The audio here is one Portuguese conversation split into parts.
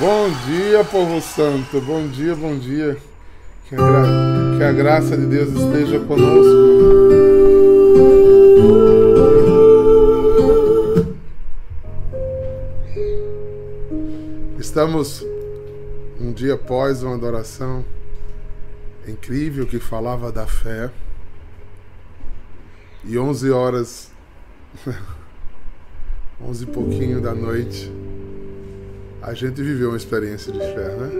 Bom dia, povo santo. Bom dia, bom dia. Que a, gra... que a graça de Deus esteja conosco. Estamos um dia após uma adoração incrível que falava da fé. E 11 horas, 11 e pouquinho da noite, a gente viveu uma experiência de fé, né?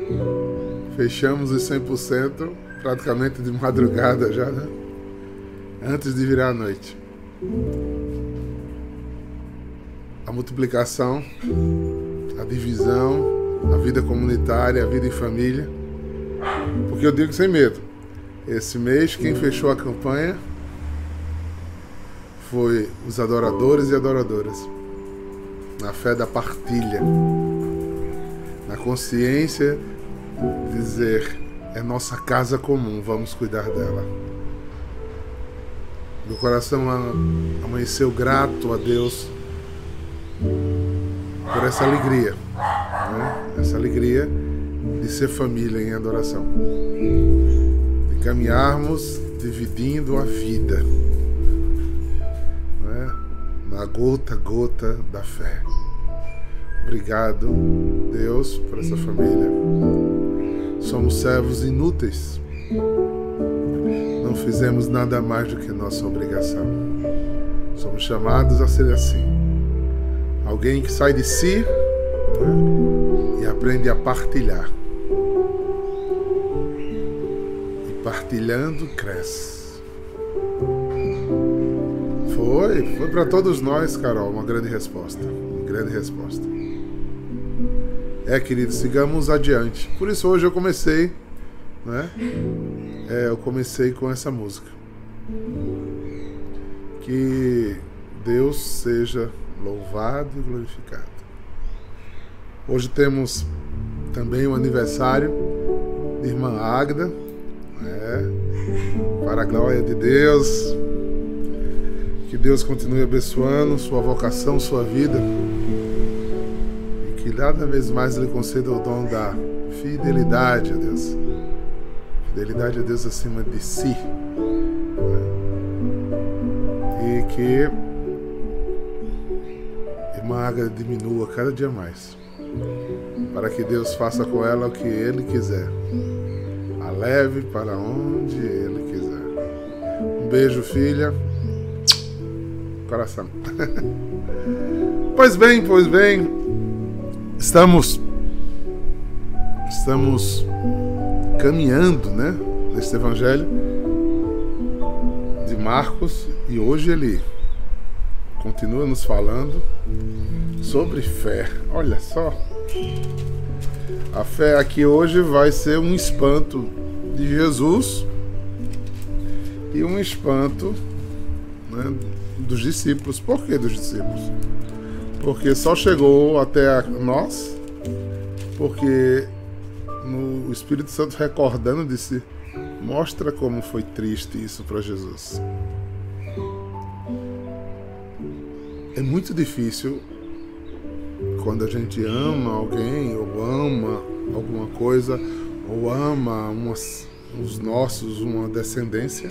Fechamos os 100% praticamente de madrugada já, né? Antes de virar a noite. A multiplicação, a divisão, a vida comunitária, a vida em família. Porque eu digo sem medo. Esse mês, quem fechou a campanha foi os adoradores e adoradoras. Na fé da partilha consciência, dizer: é nossa casa comum, vamos cuidar dela. Meu coração amanheceu grato a Deus por essa alegria, né? essa alegria de ser família em adoração, de caminharmos dividindo a vida né? na gota a gota da fé. Obrigado, Deus, por essa família. Somos servos inúteis. Não fizemos nada mais do que nossa obrigação. Somos chamados a ser assim. Alguém que sai de si né, e aprende a partilhar. E partilhando, cresce. Foi, foi para todos nós, Carol, uma grande resposta. Uma grande resposta. É, querido, sigamos adiante. Por isso hoje eu comecei, né? É, eu comecei com essa música. Que Deus seja louvado e glorificado. Hoje temos também o aniversário de irmã Águeda, né? para a glória de Deus. Que Deus continue abençoando sua vocação, sua vida cada vez mais lhe conceda o dom da fidelidade a Deus. Fidelidade a Deus acima de si. Né? E que irmã Agra diminua cada dia mais. Para que Deus faça com ela o que Ele quiser. A leve para onde Ele quiser. Um beijo, filha. Coração. pois bem, pois bem. Estamos estamos caminhando, né, neste evangelho de Marcos e hoje ele continua nos falando sobre fé. Olha só. A fé aqui hoje vai ser um espanto de Jesus e um espanto né, dos discípulos. Por que dos discípulos? Porque só chegou até nós porque no Espírito Santo recordando disse mostra como foi triste isso para Jesus. É muito difícil quando a gente ama alguém ou ama alguma coisa ou ama umas, os nossos, uma descendência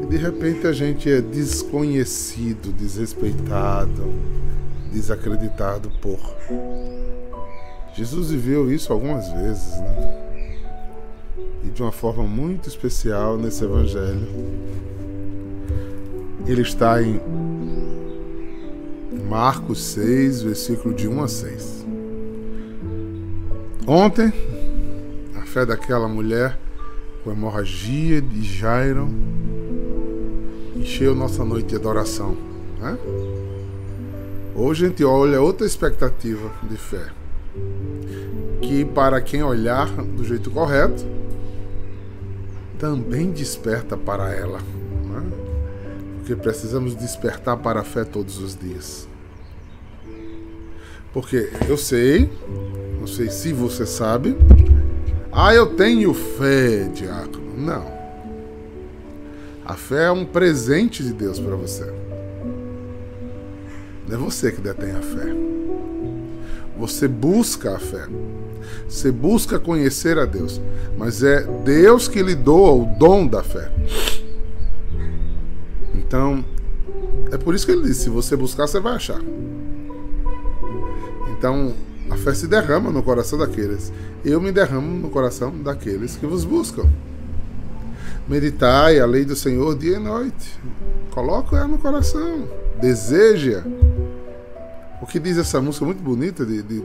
e de repente a gente é desconhecido, desrespeitado, desacreditado por. Jesus viveu isso algumas vezes, né? E de uma forma muito especial nesse Evangelho. Ele está em Marcos 6, versículo de 1 a 6. Ontem, a fé daquela mulher com hemorragia de Jairo encheu nossa noite de adoração. Né? Hoje a gente olha outra expectativa de fé. Que para quem olhar do jeito correto, também desperta para ela. Né? Porque precisamos despertar para a fé todos os dias. Porque eu sei, não sei se você sabe, ah, eu tenho fé, diácono. Não. A fé é um presente de Deus para você. É você que detém a fé. Você busca a fé. Você busca conhecer a Deus. Mas é Deus que lhe doa o dom da fé. Então, é por isso que ele disse: se você buscar, você vai achar. Então, a fé se derrama no coração daqueles. Eu me derramo no coração daqueles que vos buscam. Meditai a lei do Senhor dia e noite. Coloca ela no coração. Deseja. O que diz essa música muito bonita de, de, de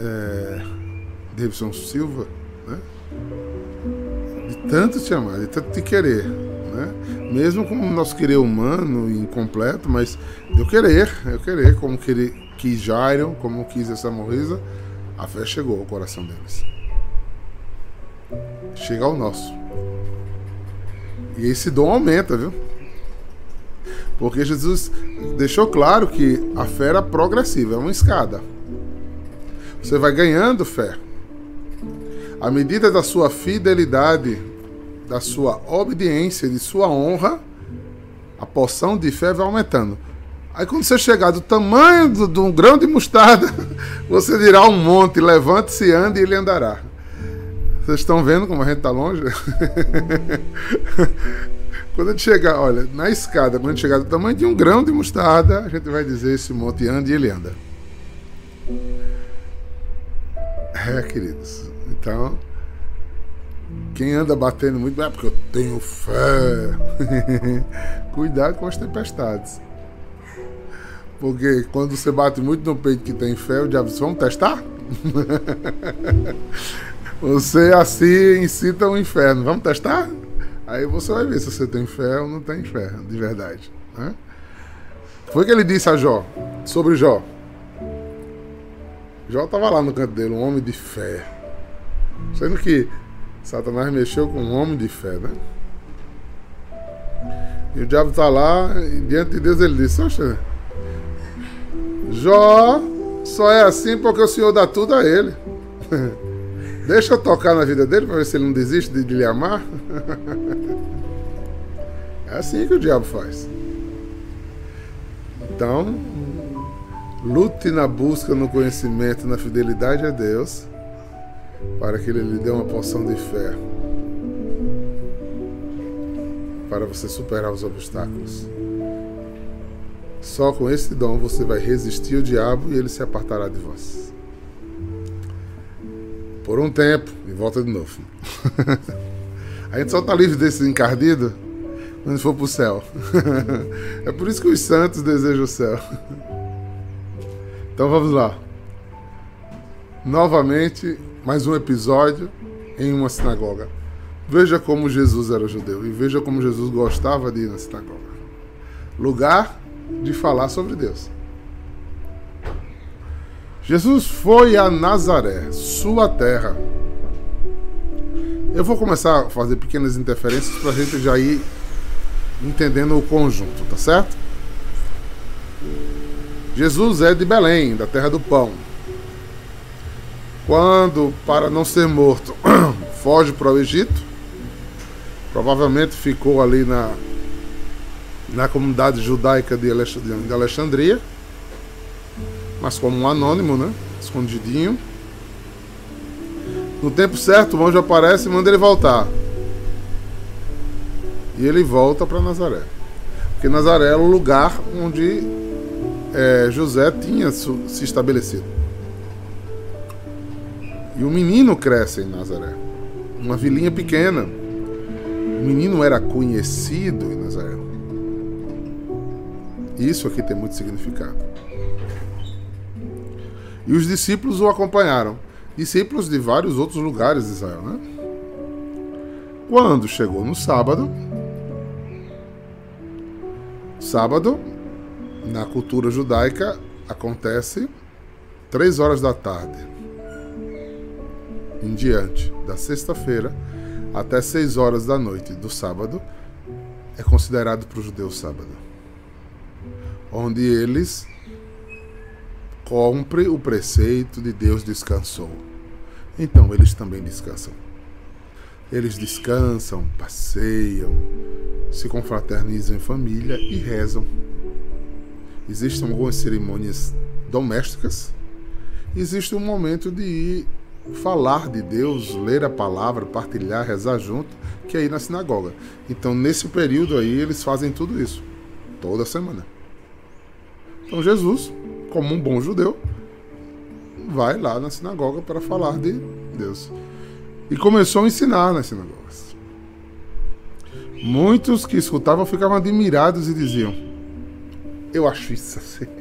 é, Davidson Silva, né? De tanto te amar, de tanto te querer, né? Mesmo com o nosso querer humano incompleto, mas eu querer, eu querer, como querer, quis Jairo, como quis essa Morrisa, a fé chegou ao coração deles. Chega ao nosso. E esse dom aumenta, viu? Porque Jesus deixou claro que a fé era progressiva, é uma escada. Você vai ganhando fé. À medida da sua fidelidade, da sua obediência, de sua honra, a porção de fé vai aumentando. Aí quando você chegar do tamanho de um grão de mostarda, você dirá um monte, levante-se, ande e ele andará. Vocês estão vendo como a gente está longe? quando a gente chegar, olha, na escada, quando a gente chegar do tamanho de um grão de mostarda, a gente vai dizer esse monte anda e ele anda. É, queridos. Então, quem anda batendo muito é porque eu tenho fé. Cuidado com as tempestades. Porque quando você bate muito no peito que tem fé, o diabo diz: Vamos testar? Você assim incita o um inferno. Vamos testar? Aí você vai ver se você tem fé ou não tem fé, de verdade. Né? Foi o que ele disse a Jó, sobre Jó. Jó estava lá no canto dele, um homem de fé. Sendo que Satanás mexeu com um homem de fé, né? E o diabo está lá e diante de Deus ele disse: Jó só é assim porque o Senhor dá tudo a ele. Deixa eu tocar na vida dele para ver se ele não desiste de, de lhe amar. é assim que o diabo faz. Então, lute na busca, no conhecimento, na fidelidade a Deus, para que Ele lhe dê uma porção de fé, para você superar os obstáculos. Só com esse dom você vai resistir ao diabo e ele se apartará de vós por um tempo e volta de novo. a gente só está livre desse encardido quando for para o céu. é por isso que os santos desejam o céu. Então vamos lá. Novamente, mais um episódio em uma sinagoga. Veja como Jesus era judeu e veja como Jesus gostava de ir na sinagoga. Lugar de falar sobre Deus. Jesus foi a Nazaré, sua terra. Eu vou começar a fazer pequenas interferências para a gente já ir entendendo o conjunto, tá certo? Jesus é de Belém, da terra do pão. Quando, para não ser morto, foge para o Egito, provavelmente ficou ali na, na comunidade judaica de Alexandria mas como um anônimo, né? Escondidinho. No tempo certo, o anjo aparece e manda ele voltar. E ele volta para Nazaré. Porque Nazaré era o lugar onde é, José tinha se estabelecido. E o menino cresce em Nazaré. Uma vilinha pequena. O menino era conhecido em Nazaré. Isso aqui tem muito significado. E os discípulos o acompanharam. Discípulos de vários outros lugares de Israel, né? Quando chegou no sábado, sábado, na cultura judaica, acontece três horas da tarde em diante, da sexta-feira até seis horas da noite do sábado, é considerado para os judeus sábado, onde eles Compre o preceito de Deus descansou. Então eles também descansam. Eles descansam, passeiam, se confraternizam em família e rezam. Existem algumas cerimônias domésticas existe um momento de ir falar de Deus, ler a palavra, partilhar, rezar junto, que é ir na sinagoga. Então, nesse período aí, eles fazem tudo isso, toda semana. Então, Jesus, como um bom judeu, vai lá na sinagoga para falar de Deus. E começou a ensinar nas sinagogas. Muitos que escutavam ficavam admirados e diziam: Eu acho isso assim.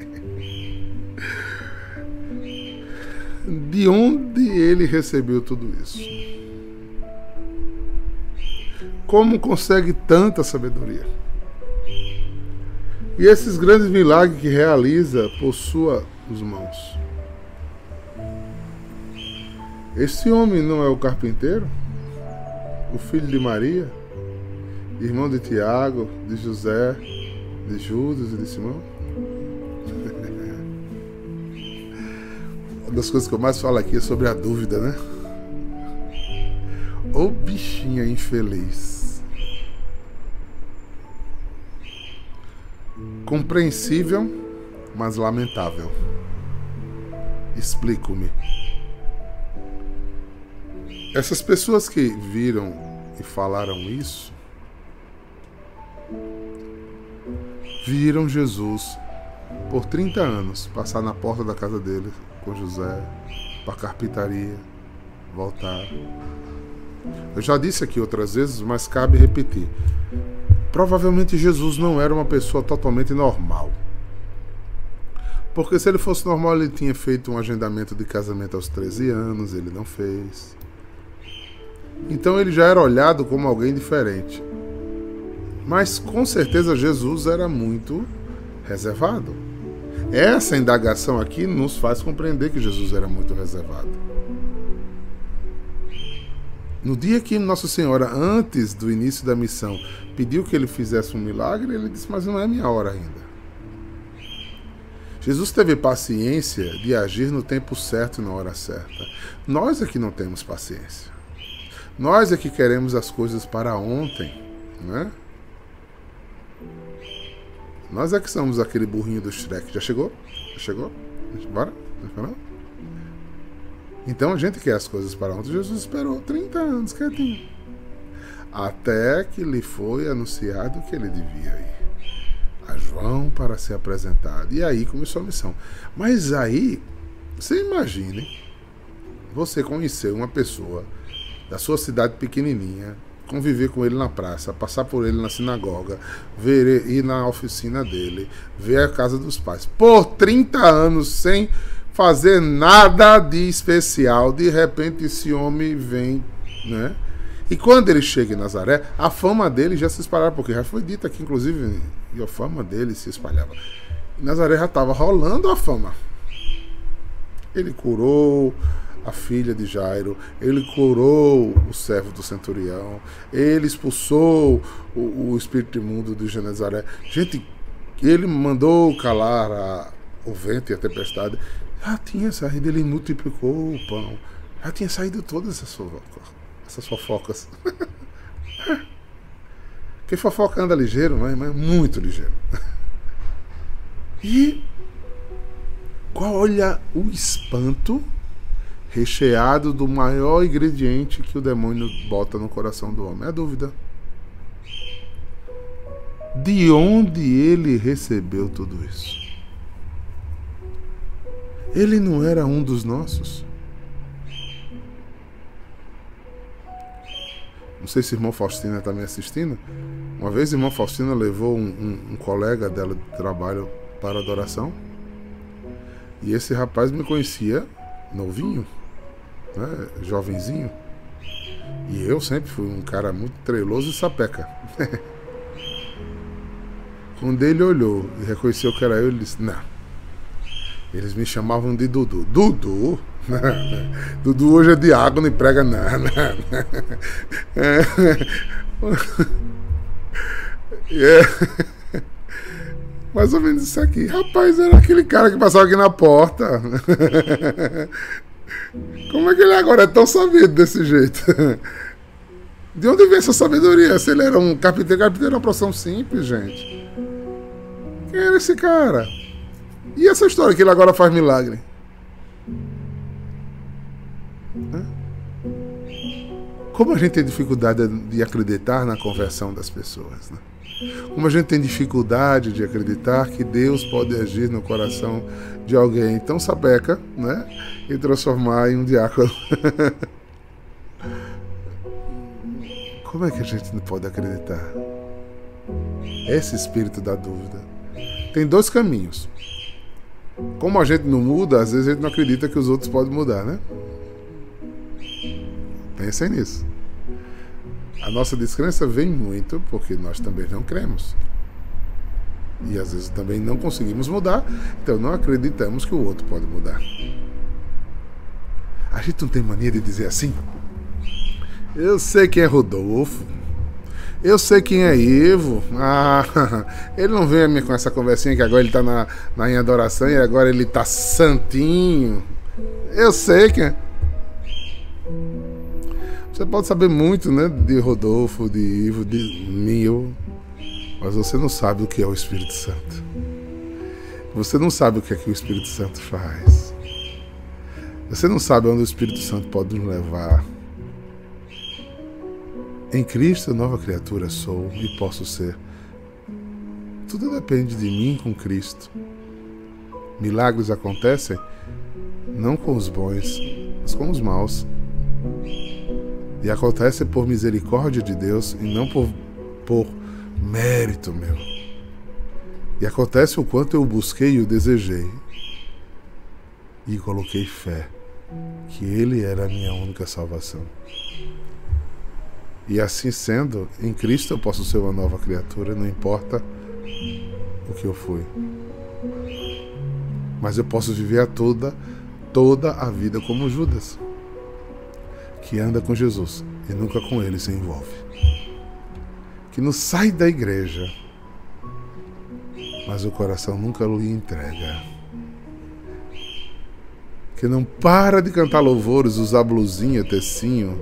De onde ele recebeu tudo isso? Como consegue tanta sabedoria? E esses grandes milagres que realiza por suas mãos. Esse homem não é o carpinteiro? O filho de Maria? Irmão de Tiago, de José, de Judas e de Simão? Uma das coisas que eu mais falo aqui é sobre a dúvida, né? Ô bichinha infeliz. Compreensível, mas lamentável. Explico-me. Essas pessoas que viram e falaram isso, viram Jesus por 30 anos passar na porta da casa dele com José, para carpintaria, voltar. Eu já disse aqui outras vezes, mas cabe repetir. Provavelmente Jesus não era uma pessoa totalmente normal. Porque se ele fosse normal, ele tinha feito um agendamento de casamento aos 13 anos, ele não fez. Então ele já era olhado como alguém diferente. Mas com certeza Jesus era muito reservado. Essa indagação aqui nos faz compreender que Jesus era muito reservado. No dia que Nossa Senhora, antes do início da missão, pediu que ele fizesse um milagre, ele disse: Mas não é minha hora ainda. Jesus teve paciência de agir no tempo certo e na hora certa. Nós é que não temos paciência. Nós é que queremos as coisas para ontem, né? Nós é que somos aquele burrinho do Shrek. Já chegou? Já chegou? Bora? Então a gente quer as coisas para ontem. Jesus esperou 30 anos quietinho. Até que lhe foi anunciado que ele devia ir a João para ser apresentado. E aí começou a missão. Mas aí, você imagine, você conhecer uma pessoa da sua cidade pequenininha, conviver com ele na praça, passar por ele na sinagoga, ver ir na oficina dele, ver a casa dos pais. Por 30 anos sem fazer nada de especial, de repente esse homem vem, né? E quando ele chega em Nazaré, a fama dele já se espalhava, porque já foi dito aqui, inclusive, a fama dele se espalhava. Nazaré já estava rolando a fama. Ele curou, a filha de Jairo, ele curou o servo do centurião, ele expulsou o, o espírito imundo de Genezaré. Gente, ele mandou calar a, o vento e a tempestade. Já tinha saído, ele multiplicou o pão. Já tinha saído todas essas fofocas. Essas fofocas. Quem fofoca anda ligeiro, mas, mas muito ligeiro. E olha o espanto recheado do maior ingrediente que o demônio bota no coração do homem: é a dúvida. De onde ele recebeu tudo isso? Ele não era um dos nossos? Não sei se a irmã Faustina está me assistindo. Uma vez a irmã Faustina levou um, um, um colega dela de trabalho para adoração. E esse rapaz me conhecia novinho né, jovenzinho. E eu sempre fui um cara muito treloso e sapeca. Quando ele olhou e reconheceu que era eu, ele disse: Não. Eles me chamavam de Dudu. Dudu? Dudu hoje é água, não prega nada. é. Mais ou menos isso aqui. Rapaz, era aquele cara que passava aqui na porta. Como é que ele agora é tão sabido desse jeito? De onde vem essa sabedoria? Se ele era um carpinteiro, carpinteiro é uma profissão simples, gente. Quem era esse cara? E essa história que ele agora faz milagre? Como a gente tem dificuldade de acreditar na conversão das pessoas, né? Como a gente tem dificuldade de acreditar que Deus pode agir no coração de alguém tão sapeca, né? E transformar em um diácono. Como é que a gente não pode acreditar? Esse espírito da dúvida. Tem dois caminhos. Como a gente não muda, às vezes a gente não acredita que os outros podem mudar, né? Pensem nisso. A nossa descrença vem muito porque nós também não cremos. E às vezes também não conseguimos mudar, então não acreditamos que o outro pode mudar. A gente não tem mania de dizer assim? Eu sei quem é Rodolfo. Eu sei quem é Ivo. Ah, ele não vem a mim com essa conversinha que agora ele está na, na em adoração e agora ele está santinho. Eu sei quem é. Você pode saber muito, né, de Rodolfo, de Ivo, de mim, mas você não sabe o que é o Espírito Santo. Você não sabe o que é que o Espírito Santo faz. Você não sabe onde o Espírito Santo pode nos levar. Em Cristo, nova criatura sou e posso ser. Tudo depende de mim com Cristo. Milagres acontecem não com os bons, mas com os maus. E acontece por misericórdia de Deus e não por, por mérito meu. E acontece o quanto eu busquei e o desejei. E coloquei fé que Ele era a minha única salvação. E assim sendo, em Cristo eu posso ser uma nova criatura, não importa o que eu fui. Mas eu posso viver a toda, toda a vida como Judas que anda com Jesus e nunca com ele se envolve. Que não sai da igreja, mas o coração nunca lhe entrega. Que não para de cantar louvores, usar blusinha, tecinho,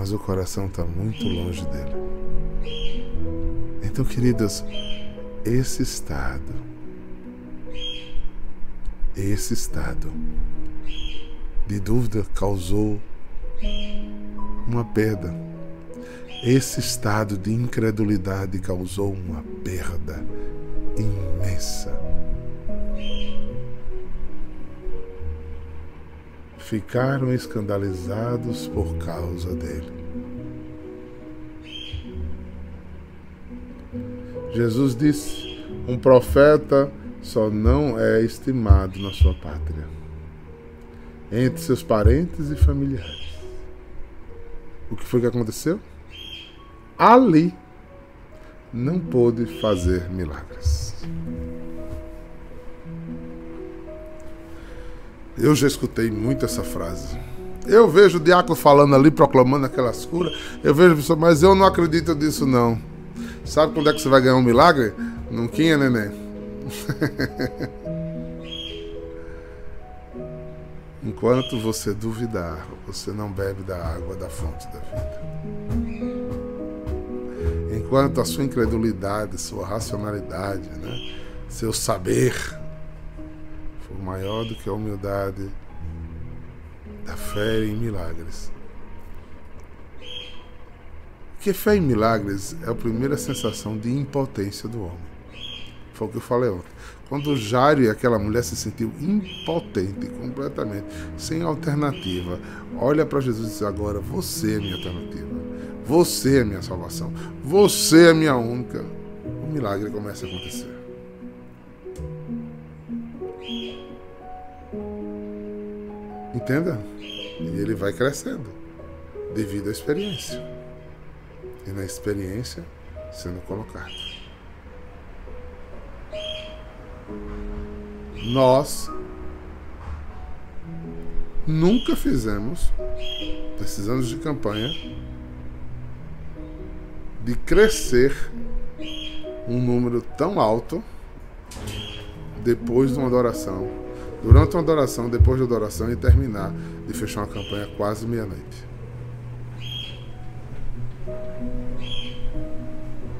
mas o coração está muito longe dele. Então, queridas, esse estado, esse estado de dúvida causou uma perda. Esse estado de incredulidade causou uma perda imensa. Ficaram escandalizados por causa dele. Jesus disse: um profeta só não é estimado na sua pátria entre seus parentes e familiares. O que foi que aconteceu? Ali não pôde fazer milagres. Eu já escutei muito essa frase. Eu vejo o diácono falando ali, proclamando aquelas curas. Eu vejo a pessoa, mas eu não acredito nisso não. Sabe quando é que você vai ganhar um milagre? Não tinha, neném. Enquanto você duvidar, você não bebe da água da fonte da vida. Enquanto a sua incredulidade, sua racionalidade, né, seu saber maior do que a humildade da fé em milagres. Porque fé em milagres é a primeira sensação de impotência do homem. Foi o que eu falei ontem. Quando Jairo e aquela mulher se sentiu impotente completamente, sem alternativa, olha para Jesus e diz agora, você é minha alternativa. Você é minha salvação. Você é minha única. O milagre começa a acontecer. Entenda? E ele vai crescendo devido à experiência. E na experiência sendo colocado. Nós nunca fizemos, nesses anos de campanha, de crescer um número tão alto depois de uma adoração, durante uma adoração, depois da adoração e terminar de fechar uma campanha quase meia-noite.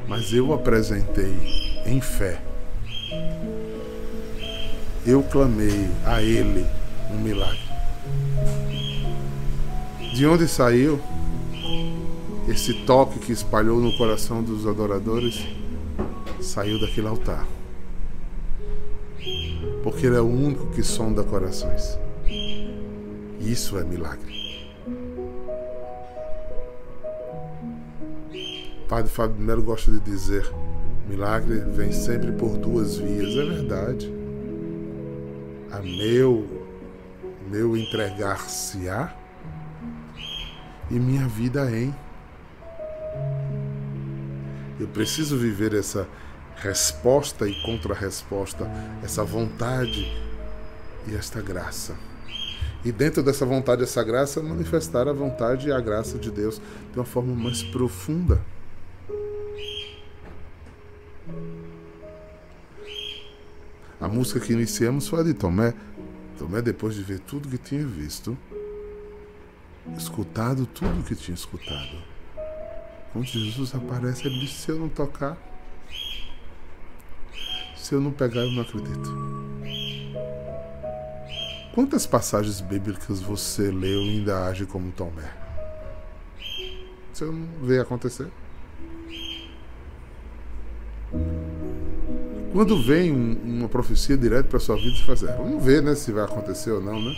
Mas eu apresentei em fé eu clamei a Ele um milagre. De onde saiu esse toque que espalhou no coração dos adoradores? Saiu daquele altar. Porque ele é o único que sonda corações. Isso é milagre. Padre Fábio Melo gosta de dizer: milagre vem sempre por duas vias. É verdade. A meu, meu entregar-se-á e minha vida em. Eu preciso viver essa resposta e contra-resposta, essa vontade e esta graça. E dentro dessa vontade e essa graça, manifestar a vontade e a graça de Deus de uma forma mais profunda. A música que iniciamos foi a de Tomé. Tomé, depois de ver tudo que tinha visto, escutado tudo que tinha escutado. Quando Jesus aparece, ele disse: Se eu não tocar, se eu não pegar, eu não acredito. Quantas passagens bíblicas você leu e ainda age como Tomé? Você não vê acontecer? Quando vem um, uma profecia direto para sua vida, você faz assim, vamos ver né, se vai acontecer ou não, né?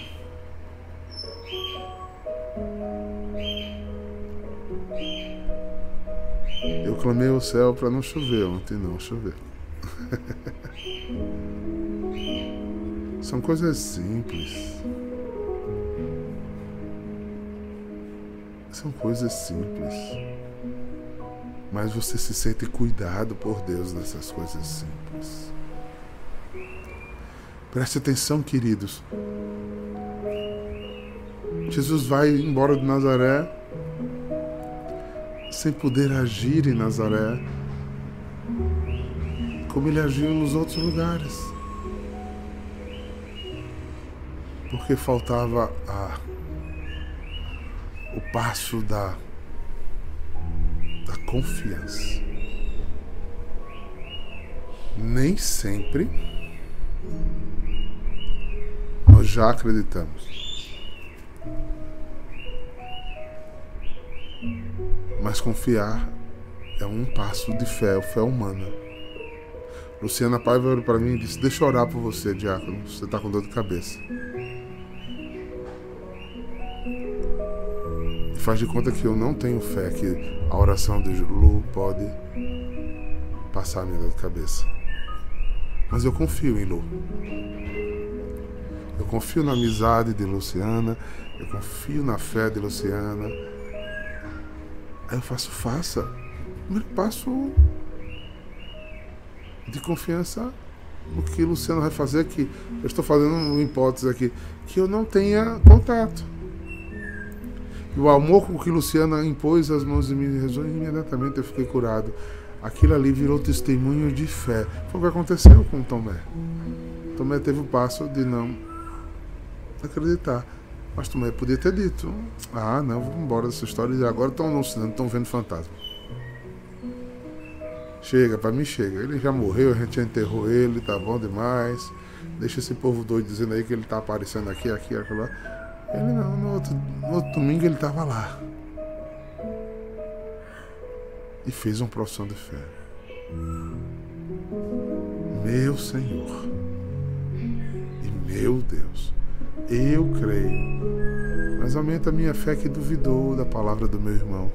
Eu clamei ao céu para não chover ontem, não choveu. São coisas simples. São coisas simples. Mas você se sente cuidado por Deus nessas coisas simples. Preste atenção, queridos. Jesus vai embora de Nazaré sem poder agir em Nazaré como ele agiu nos outros lugares. Porque faltava a, o passo da da confiança. Nem sempre nós já acreditamos. Mas confiar é um passo de fé, fé humana. Luciana Paiva olhou para mim e disse: Deixa eu orar por você, diácono. Você está com dor de cabeça. Faz de conta que eu não tenho fé que a oração de Lu pode passar a minha dor de cabeça. Mas eu confio em Lu. Eu confio na amizade de Luciana, eu confio na fé de Luciana. Aí eu faço, faça. Primeiro passo de confiança no que Luciana vai fazer aqui. Eu estou fazendo uma hipótese aqui, que eu não tenha contato. E o amor com que Luciana impôs as mãos de mim rezou, imediatamente eu fiquei curado. Aquilo ali virou testemunho de fé. Foi o que aconteceu com Tomé. Tomé teve o passo de não acreditar. Mas Tomé podia ter dito: Ah, não, vamos embora dessa história. E agora estão anunciando, estão vendo fantasma. Chega, para mim chega. Ele já morreu, a gente já enterrou ele, tá bom demais. Deixa esse povo doido dizendo aí que ele tá aparecendo aqui, aqui, aqui lá. Ele não, no outro, no outro domingo ele estava lá. E fez uma profissão de fé. Meu Senhor e meu Deus, eu creio, mas aumenta a minha fé que duvidou da palavra do meu irmão.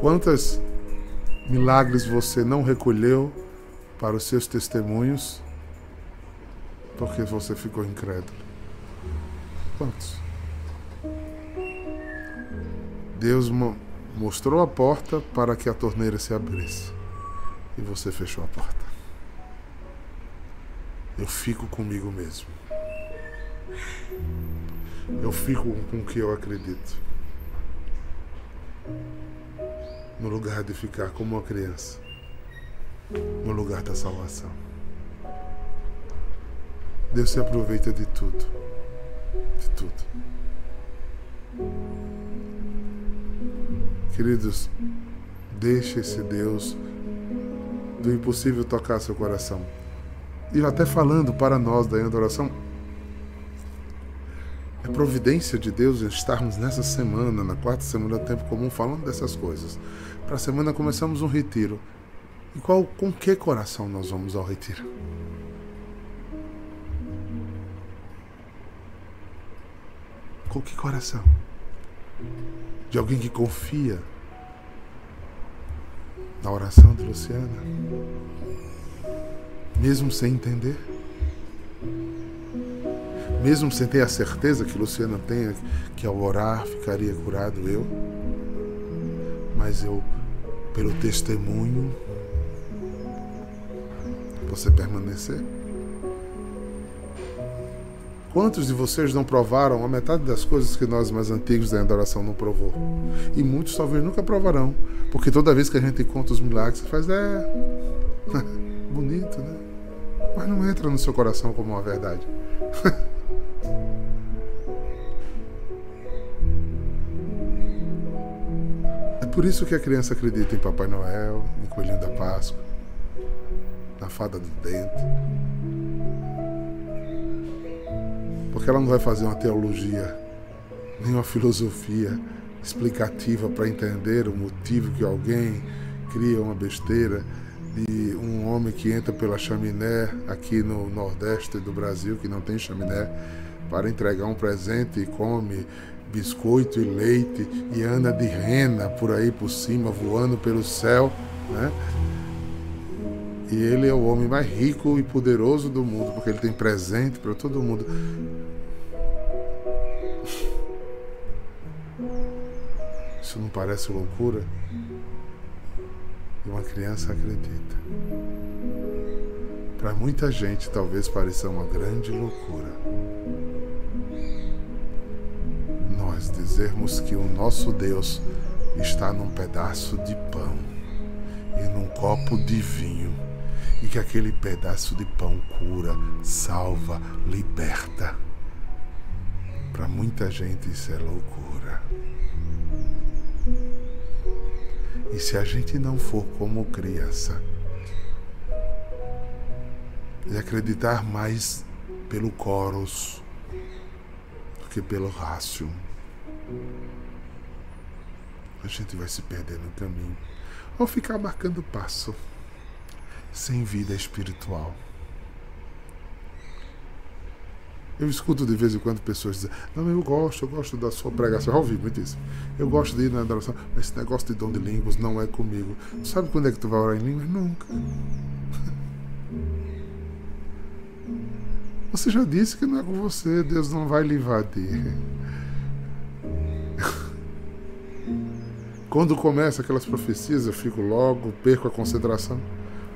Quantas milagres você não recolheu para os seus testemunhos porque você ficou incrédulo. Quantos? Deus mostrou a porta para que a torneira se abrisse e você fechou a porta. Eu fico comigo mesmo. Eu fico com o que eu acredito. No lugar de ficar como uma criança. No lugar da salvação. Deus se aproveita de tudo. De tudo. Queridos, deixe esse Deus do impossível tocar seu coração. e até falando para nós da adoração, é providência de Deus estarmos nessa semana, na quarta semana do tempo comum, falando dessas coisas. Para a semana começamos um retiro. E qual, com que coração nós vamos ao retiro? Com que coração? De alguém que confia na oração de Luciana? Mesmo sem entender? Mesmo sem ter a certeza que Luciana tenha que ao orar ficaria curado eu? Mas eu, pelo testemunho, você permanecer? Quantos de vocês não provaram a metade das coisas que nós mais antigos da adoração não provou? E muitos talvez nunca provarão, porque toda vez que a gente conta os milagres, você faz, é. bonito, né? Mas não entra no seu coração como uma verdade. é por isso que a criança acredita em Papai Noel, em Coelhinho da Páscoa, na fada do dente porque ela não vai fazer uma teologia, nem uma filosofia explicativa para entender o motivo que alguém cria uma besteira de um homem que entra pela chaminé aqui no Nordeste do Brasil, que não tem chaminé, para entregar um presente e come biscoito e leite e anda de rena por aí por cima, voando pelo céu, né? E ele é o homem mais rico e poderoso do mundo, porque ele tem presente para todo mundo. Isso não parece loucura? Uma criança acredita. Para muita gente, talvez pareça uma grande loucura. Nós dizermos que o nosso Deus está num pedaço de pão e num copo de vinho, e que aquele pedaço de pão cura, salva, liberta. Para muita gente isso é loucura. E se a gente não for como criança e acreditar mais pelo coros do que pelo rácio, a gente vai se perder no caminho ou ficar marcando passo sem vida espiritual. Eu escuto de vez em quando pessoas dizendo, não, eu gosto, eu gosto da sua pregação. Já ouvi muito isso. Eu gosto de ir na adoração, mas esse negócio de dom de línguas não é comigo. sabe quando é que tu vai orar em línguas? Nunca. Você já disse que não é com você, Deus não vai lhe invadir. Quando começa aquelas profecias, eu fico logo, perco a concentração.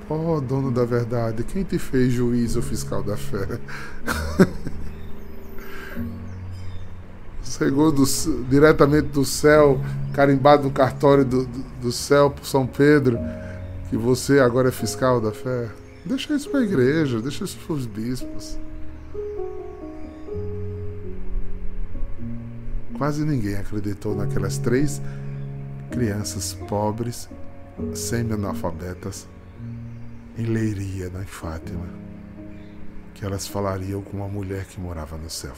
Ó oh, dono da verdade, quem te fez juiz ou fiscal da fé? chegou do, diretamente do céu, carimbado no cartório do, do, do céu por São Pedro, que você agora é fiscal da fé. Deixa isso para a igreja, deixa isso para os bispos. Quase ninguém acreditou naquelas três crianças pobres, semi-analfabetas, em Leiria, na Fátima, que elas falariam com uma mulher que morava no céu.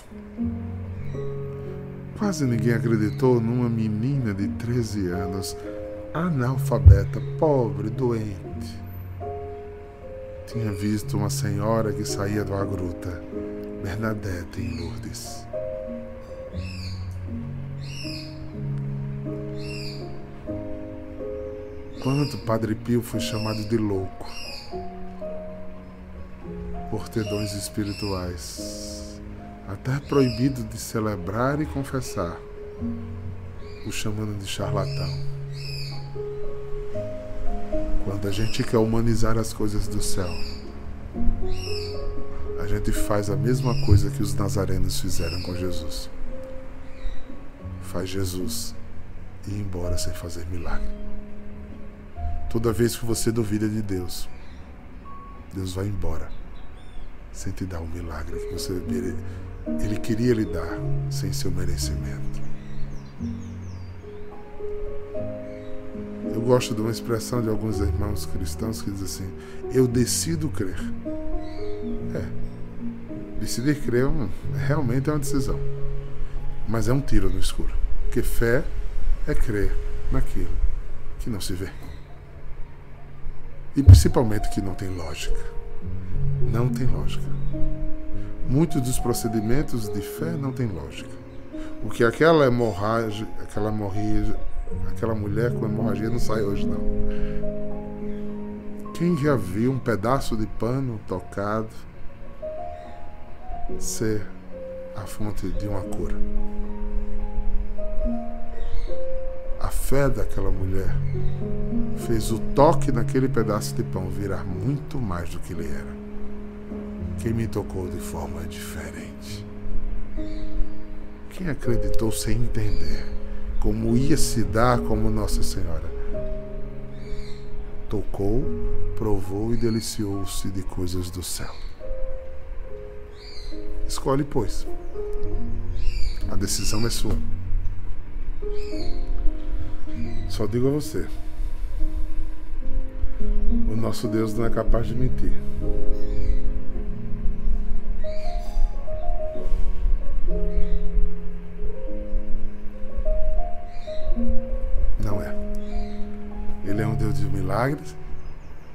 Quase ninguém acreditou numa menina de 13 anos, analfabeta, pobre, doente. Tinha visto uma senhora que saía uma gruta, Bernadette, em Lourdes. Quanto Padre Pio foi chamado de louco por ter dons espirituais até proibido de celebrar e confessar, o chamando de charlatão. Quando a gente quer humanizar as coisas do céu, a gente faz a mesma coisa que os nazarenos fizeram com Jesus. Faz Jesus ir embora sem fazer milagre. Toda vez que você duvida de Deus, Deus vai embora sem te dar o milagre que você ele queria lhe dar sem seu merecimento. Eu gosto de uma expressão de alguns irmãos cristãos que diz assim: Eu decido crer. Decidir crer é realmente é uma decisão. Mas é um tiro no escuro. Porque fé é crer naquilo que não se vê. E principalmente que não tem lógica. Não tem lógica. Muitos dos procedimentos de fé não tem lógica. O que aquela hemorragia, aquela hemorragia, aquela mulher com hemorragia não sai hoje não. Quem já viu um pedaço de pano tocado ser a fonte de uma cura? A fé daquela mulher fez o toque naquele pedaço de pão virar muito mais do que ele era. Quem me tocou de forma diferente. Quem acreditou sem entender como ia se dar como Nossa Senhora tocou, provou e deliciou-se de coisas do céu. Escolhe, pois. A decisão é sua. Só digo a você: o nosso Deus não é capaz de mentir. Ele é um Deus de milagres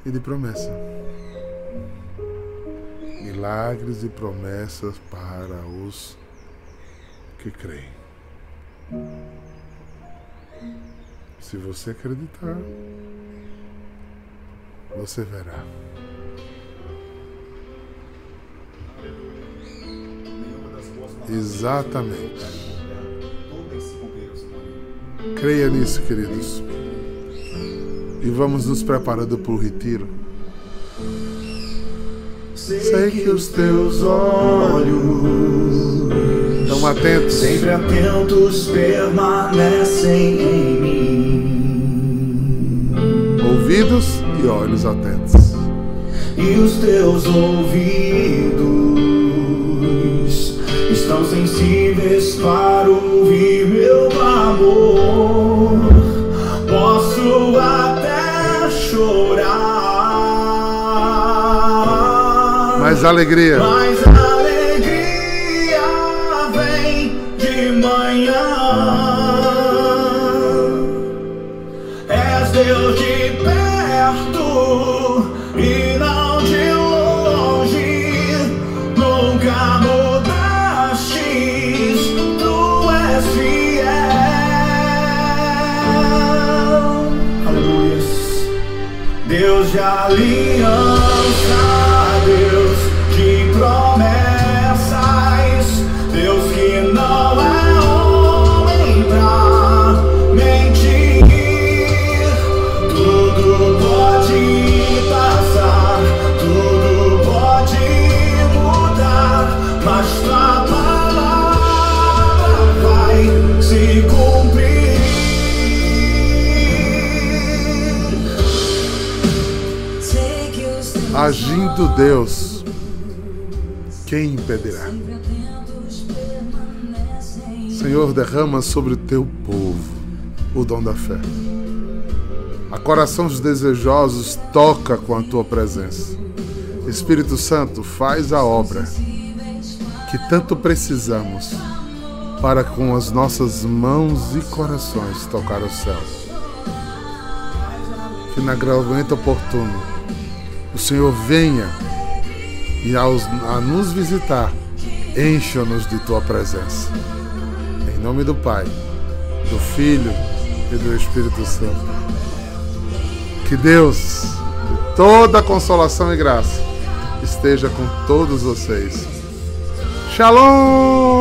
e de promessa. Milagres e promessas para os que creem. Se você acreditar, você verá. Exatamente. Creia nisso, queridos. E vamos nos preparando para o retiro. Sei que os teus olhos estão atentos, sempre atentos, permanecem em mim. Ouvidos e olhos atentos. E os teus ouvidos mas alegria. Mas alegria Agindo Deus, quem impedirá? Senhor, derrama sobre o teu povo o dom da fé. A corações desejosos toca com a tua presença. Espírito Santo, faz a obra que tanto precisamos para com as nossas mãos e corações tocar o céu. Que na momento oportuno o Senhor venha e a nos visitar, encha-nos de tua presença. Em nome do Pai, do Filho e do Espírito Santo. Que Deus, de toda consolação e graça, esteja com todos vocês. Shalom!